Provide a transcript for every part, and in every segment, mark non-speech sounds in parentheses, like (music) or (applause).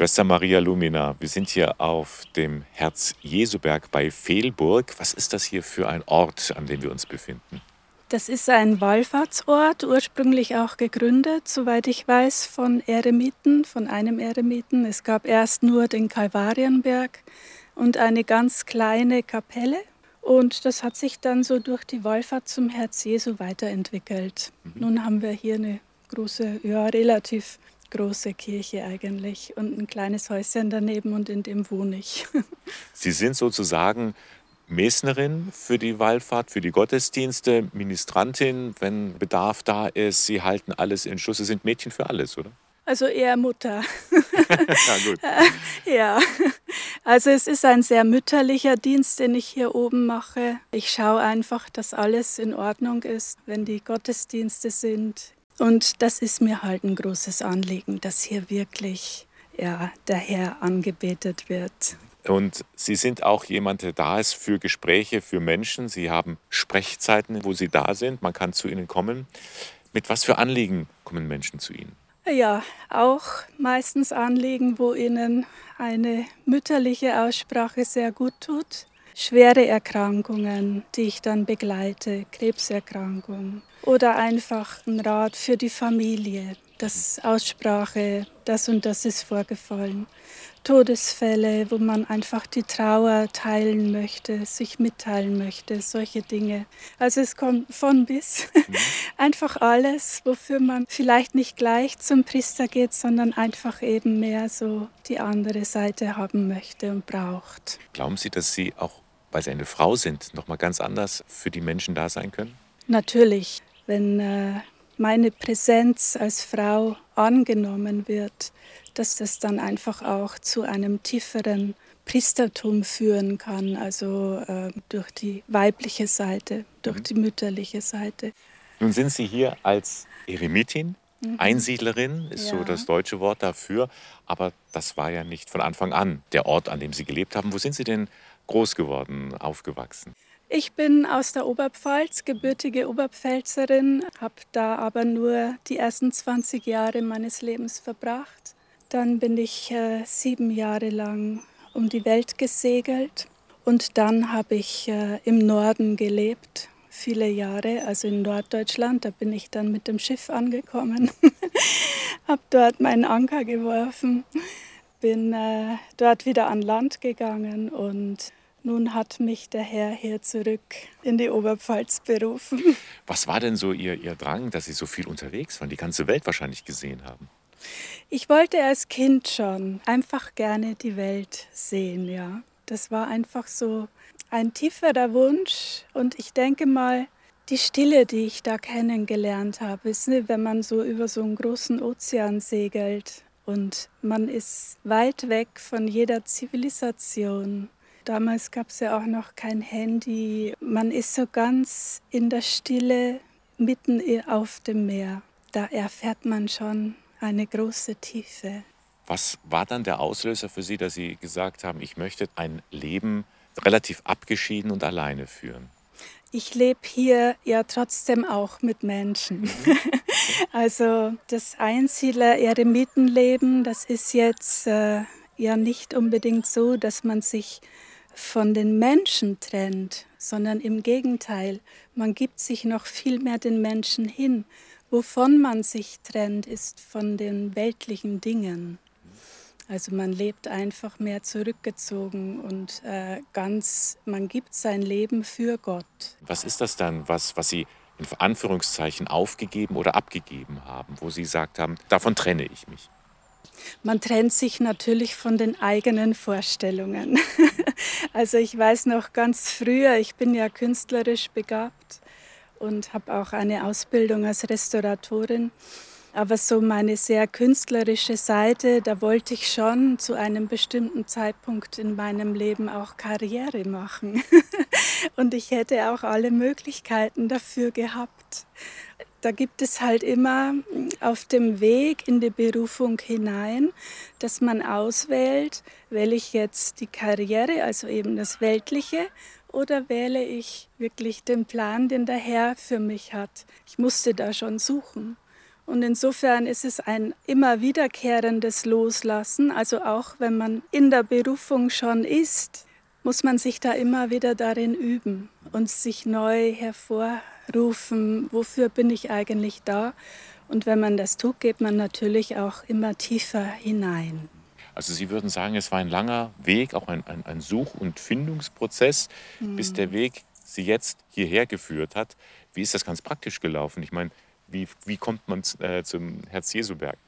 Schwester Maria Lumina, wir sind hier auf dem Herz-Jesu-Berg bei Fehlburg. Was ist das hier für ein Ort, an dem wir uns befinden? Das ist ein Wallfahrtsort, ursprünglich auch gegründet, soweit ich weiß, von Eremiten, von einem Eremiten. Es gab erst nur den Kalvarienberg und eine ganz kleine Kapelle. Und das hat sich dann so durch die Wallfahrt zum Herz Jesu weiterentwickelt. Mhm. Nun haben wir hier eine große, ja, relativ große Kirche eigentlich und ein kleines Häuschen daneben und in dem wohne ich. (laughs) Sie sind sozusagen Mesnerin für die Wallfahrt, für die Gottesdienste, Ministrantin, wenn Bedarf da ist. Sie halten alles in Schuss. Sie sind Mädchen für alles, oder? Also eher Mutter. (laughs) ja, gut. (laughs) ja, also es ist ein sehr mütterlicher Dienst, den ich hier oben mache. Ich schaue einfach, dass alles in Ordnung ist, wenn die Gottesdienste sind. Und das ist mir halt ein großes Anliegen, dass hier wirklich ja, der Herr angebetet wird. Und Sie sind auch jemand, der da ist für Gespräche, für Menschen. Sie haben Sprechzeiten, wo Sie da sind. Man kann zu Ihnen kommen. Mit was für Anliegen kommen Menschen zu Ihnen? Ja, auch meistens Anliegen, wo Ihnen eine mütterliche Aussprache sehr gut tut. Schwere Erkrankungen, die ich dann begleite, Krebserkrankung, oder einfach ein Rat für die Familie, das Aussprache, das und das ist vorgefallen. Todesfälle, wo man einfach die Trauer teilen möchte, sich mitteilen möchte, solche Dinge. Also es kommt von bis mhm. (laughs) einfach alles, wofür man vielleicht nicht gleich zum Priester geht, sondern einfach eben mehr so die andere Seite haben möchte und braucht. Glauben Sie, dass Sie auch, weil Sie eine Frau sind, noch mal ganz anders für die Menschen da sein können? Natürlich wenn äh, meine Präsenz als Frau angenommen wird, dass das dann einfach auch zu einem tieferen Priestertum führen kann, also äh, durch die weibliche Seite, durch mhm. die mütterliche Seite. Nun sind Sie hier als Eremitin, mhm. Einsiedlerin ist ja. so das deutsche Wort dafür, aber das war ja nicht von Anfang an der Ort, an dem Sie gelebt haben. Wo sind Sie denn groß geworden, aufgewachsen? Ich bin aus der Oberpfalz, gebürtige Oberpfälzerin, habe da aber nur die ersten 20 Jahre meines Lebens verbracht. Dann bin ich äh, sieben Jahre lang um die Welt gesegelt und dann habe ich äh, im Norden gelebt, viele Jahre, also in Norddeutschland. Da bin ich dann mit dem Schiff angekommen, (laughs) habe dort meinen Anker geworfen, bin äh, dort wieder an Land gegangen und nun hat mich der Herr hier zurück in die Oberpfalz berufen. (laughs) Was war denn so Ihr, Ihr Drang, dass Sie so viel unterwegs waren, die ganze Welt wahrscheinlich gesehen haben? Ich wollte als Kind schon einfach gerne die Welt sehen, ja. Das war einfach so ein tieferer Wunsch und ich denke mal, die Stille, die ich da kennengelernt habe, ist, ne, wenn man so über so einen großen Ozean segelt und man ist weit weg von jeder Zivilisation Damals gab es ja auch noch kein Handy. Man ist so ganz in der Stille mitten auf dem Meer. Da erfährt man schon eine große Tiefe. Was war dann der Auslöser für Sie, dass Sie gesagt haben, ich möchte ein Leben relativ abgeschieden und alleine führen? Ich lebe hier ja trotzdem auch mit Menschen. Mhm. (laughs) also das Einsiedler-Eremitenleben, das ist jetzt äh, ja nicht unbedingt so, dass man sich von den Menschen trennt, sondern im Gegenteil, man gibt sich noch viel mehr den Menschen hin. Wovon man sich trennt, ist von den weltlichen Dingen. Also man lebt einfach mehr zurückgezogen und äh, ganz, man gibt sein Leben für Gott. Was ist das dann, was, was Sie in Anführungszeichen aufgegeben oder abgegeben haben, wo Sie gesagt haben, davon trenne ich mich? Man trennt sich natürlich von den eigenen Vorstellungen. (laughs) Also ich weiß noch ganz früher, ich bin ja künstlerisch begabt und habe auch eine Ausbildung als Restauratorin. Aber so meine sehr künstlerische Seite, da wollte ich schon zu einem bestimmten Zeitpunkt in meinem Leben auch Karriere machen. (laughs) Und ich hätte auch alle Möglichkeiten dafür gehabt da gibt es halt immer auf dem Weg in die Berufung hinein, dass man auswählt, wähle ich jetzt die Karriere, also eben das Weltliche, oder wähle ich wirklich den Plan, den der Herr für mich hat. Ich musste da schon suchen. Und insofern ist es ein immer wiederkehrendes Loslassen. Also auch wenn man in der Berufung schon ist, muss man sich da immer wieder darin üben und sich neu hervorrufen, wofür bin ich eigentlich da. Und wenn man das tut, geht man natürlich auch immer tiefer hinein. Also Sie würden sagen, es war ein langer Weg, auch ein, ein, ein Such- und Findungsprozess, mhm. bis der Weg Sie jetzt hierher geführt hat. Wie ist das ganz praktisch gelaufen? Ich meine, wie, wie kommt man äh, zum Herz-Jesu-Berg?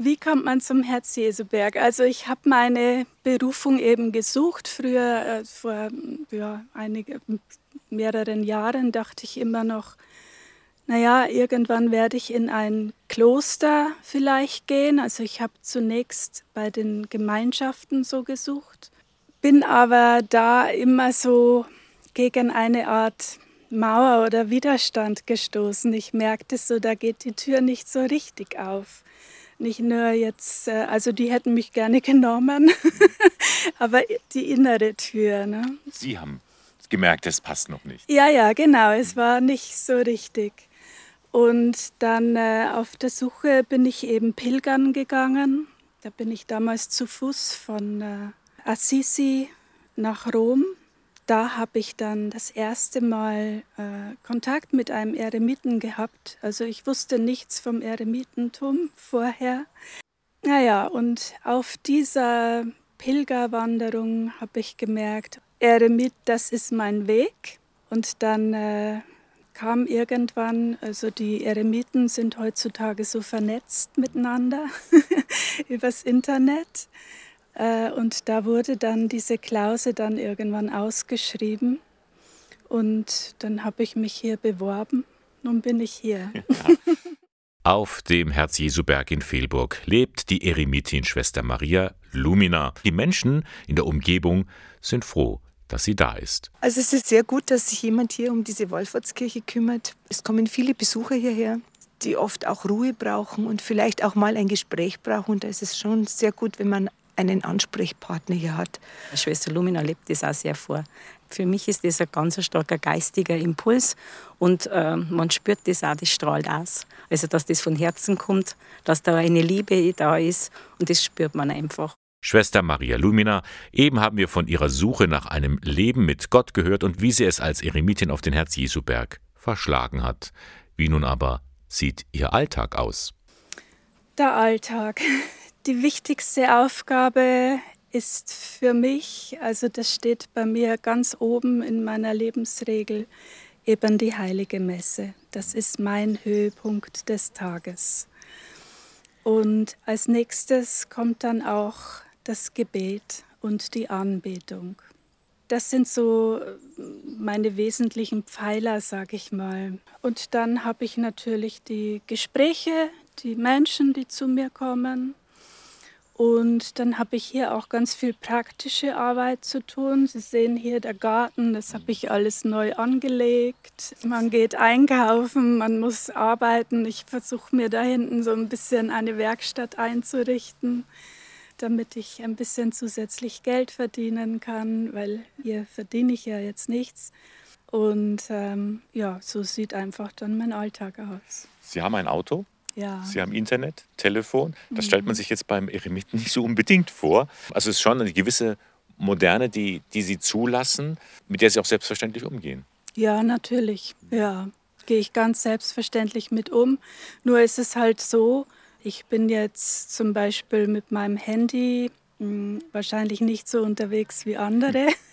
Wie kommt man zum Herz-Jesu-Berg? Also ich habe meine Berufung eben gesucht. Früher, äh, vor ja, einige, mehreren Jahren, dachte ich immer noch, naja, irgendwann werde ich in ein Kloster vielleicht gehen. Also ich habe zunächst bei den Gemeinschaften so gesucht, bin aber da immer so gegen eine Art Mauer oder Widerstand gestoßen. Ich merkte so, da geht die Tür nicht so richtig auf. Nicht nur jetzt, äh, also die hätten mich gerne (laughs) genommen, (laughs) aber die innere Tür. Ne? Sie haben gemerkt, es passt noch nicht. Ja, ja, genau, es war nicht so richtig. Und dann äh, auf der Suche bin ich eben pilgern gegangen. Da bin ich damals zu Fuß von äh, Assisi nach Rom. Da habe ich dann das erste Mal äh, Kontakt mit einem Eremiten gehabt. Also ich wusste nichts vom Eremitentum vorher. Naja, und auf dieser Pilgerwanderung habe ich gemerkt, Eremit, das ist mein Weg. Und dann äh, kam irgendwann, also die Eremiten sind heutzutage so vernetzt miteinander (laughs) übers Internet. Äh, und da wurde dann diese Klause dann irgendwann ausgeschrieben. Und dann habe ich mich hier beworben. Nun bin ich hier. (laughs) Ja. Auf dem Herz-Jesu-Berg in Fehlburg lebt die Eremitin-Schwester Maria Lumina. Die Menschen in der Umgebung sind froh, dass sie da ist. Also es ist sehr gut, dass sich jemand hier um diese Wallfahrtskirche kümmert. Es kommen viele Besucher hierher, die oft auch Ruhe brauchen und vielleicht auch mal ein Gespräch brauchen. Und da ist es schon sehr gut, wenn man einen Ansprechpartner hier hat. Schwester Lumina lebt das auch sehr vor. Für mich ist das ein ganz starker geistiger Impuls und äh, man spürt das auch, das strahlt aus. Also, dass das von Herzen kommt, dass da eine Liebe da ist und das spürt man einfach. Schwester Maria Lumina, eben haben wir von ihrer Suche nach einem Leben mit Gott gehört und wie sie es als Eremitin auf den Herz-Jesu-Berg verschlagen hat. Wie nun aber sieht ihr Alltag aus? Der Alltag. Die wichtigste Aufgabe ist für mich, also das steht bei mir ganz oben in meiner Lebensregel, eben die heilige Messe. Das ist mein Höhepunkt des Tages. Und als nächstes kommt dann auch das Gebet und die Anbetung. Das sind so meine wesentlichen Pfeiler, sage ich mal. Und dann habe ich natürlich die Gespräche, die Menschen, die zu mir kommen. Und dann habe ich hier auch ganz viel praktische Arbeit zu tun. Sie sehen hier der Garten, das habe ich alles neu angelegt. Man geht einkaufen, man muss arbeiten. Ich versuche mir da hinten so ein bisschen eine Werkstatt einzurichten damit ich ein bisschen zusätzlich Geld verdienen kann, weil hier verdiene ich ja jetzt nichts. Und ähm, ja, so sieht einfach dann mein Alltag aus. Sie haben ein Auto? Ja. Sie haben Internet, Telefon. Das mhm. stellt man sich jetzt beim Eremiten nicht so unbedingt vor. Also es ist schon eine gewisse Moderne, die, die Sie zulassen, mit der Sie auch selbstverständlich umgehen. Ja, natürlich. Ja, gehe ich ganz selbstverständlich mit um. Nur ist es halt so, ich bin jetzt zum Beispiel mit meinem Handy mh, hm, wahrscheinlich nicht so unterwegs wie andere. (laughs)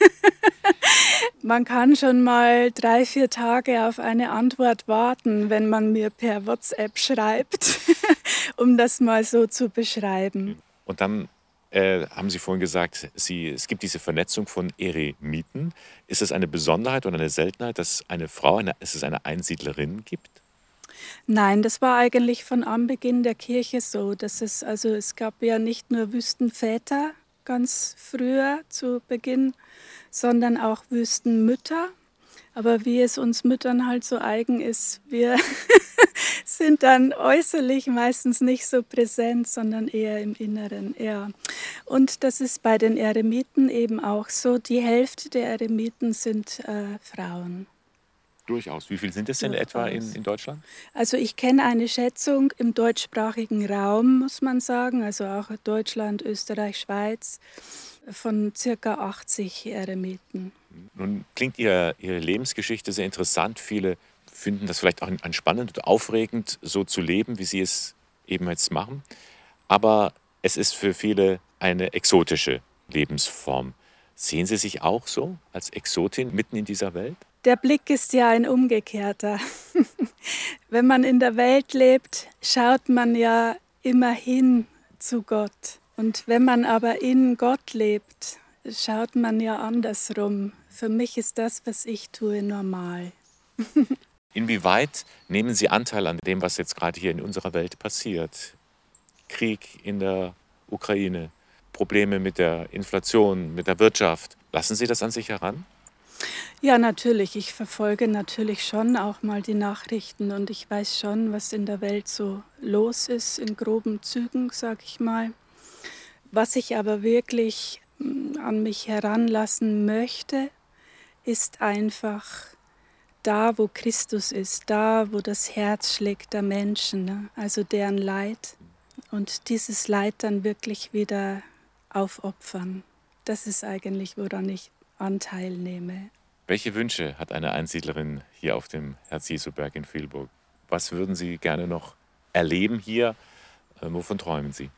man kann schon mal drei, vier Tage auf eine Antwort warten, wenn man mir per WhatsApp schreibt, (laughs) um das mal so zu beschreiben. Und dann äh, haben Sie vorhin gesagt, Sie, es gibt diese Vernetzung von Eremiten. Ist es eine Besonderheit oder eine Seltenheit, dass eine Frau, eine, es eine Einsiedlerin gibt? Nein, das war eigentlich von Anbeginn der Kirche so. Dass es, also es gab ja nicht nur Wüstenväter ganz früher zu Beginn, sondern auch Wüstenmütter. Aber wie es uns Müttern halt so eigen ist, wir (laughs) sind dann äußerlich meistens nicht so präsent, sondern eher im Inneren. Ja. Und das ist bei den Eremiten eben auch so. Die Hälfte der Eremiten sind äh, Frauen. Durchaus. Wie viele sind es denn Durchaus. etwa in, in Deutschland? Also ich kenne eine Schätzung im deutschsprachigen Raum, muss man sagen, also auch Deutschland, Österreich, Schweiz, von circa 80 Eremiten. Nun klingt ihr, Ihre Lebensgeschichte sehr interessant. Viele finden das vielleicht auch spannend und aufregend, so zu leben, wie Sie es eben jetzt machen. Aber es ist für viele eine exotische Lebensform. Sehen Sie sich auch so als Exotin mitten in dieser Welt? Der Blick ist ja ein umgekehrter. (laughs) Wenn man in der Welt lebt, schaut man ja immer hin zu Gott. Und wenn man aber in Gott lebt, schaut man ja andersrum. Für mich ist das, was ich tue, normal. (laughs) Inwieweit nehmen Sie Anteil an dem, was jetzt gerade hier in unserer Welt passiert? Krieg in der Ukraine, Probleme mit der Inflation, mit der Wirtschaft. Lassen Sie das an sich heran? Ja, natürlich. Ich verfolge natürlich schon auch mal die Nachrichten und ich weiß schon, was in der Welt so los ist, in groben Zügen, sag ich mal. Was ich aber wirklich mm, an mich heranlassen möchte, ist einfach da, wo Christus ist, da, wo das Herz schlägt der Menschen, ne? also deren Leid und dieses Leid dann wirklich wieder aufopfern. Das ist eigentlich, woran ich Anteil nehme. Welche Wünsche hat eine Einsiedlerin hier auf dem Herz-Jesu-Berg in Vielburg? Was würden Sie gerne noch erleben hier? Äh, wovon träumen Sie?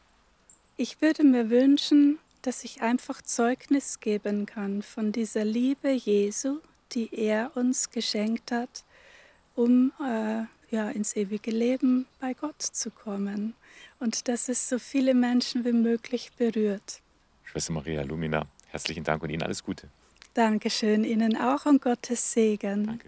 Ich würde mir wünschen, dass ich einfach Zeugnis geben kann von dieser Liebe Jesu, die er uns geschenkt hat, um äh, ja, ins ewige Leben bei Gott zu kommen. Und dass es so viele Menschen wie möglich berührt. Schwester Maria Lumina, herzlichen Dank und Ihnen alles Gute. Dankeschön, Ihnen auch und Gottes Segen. Danke.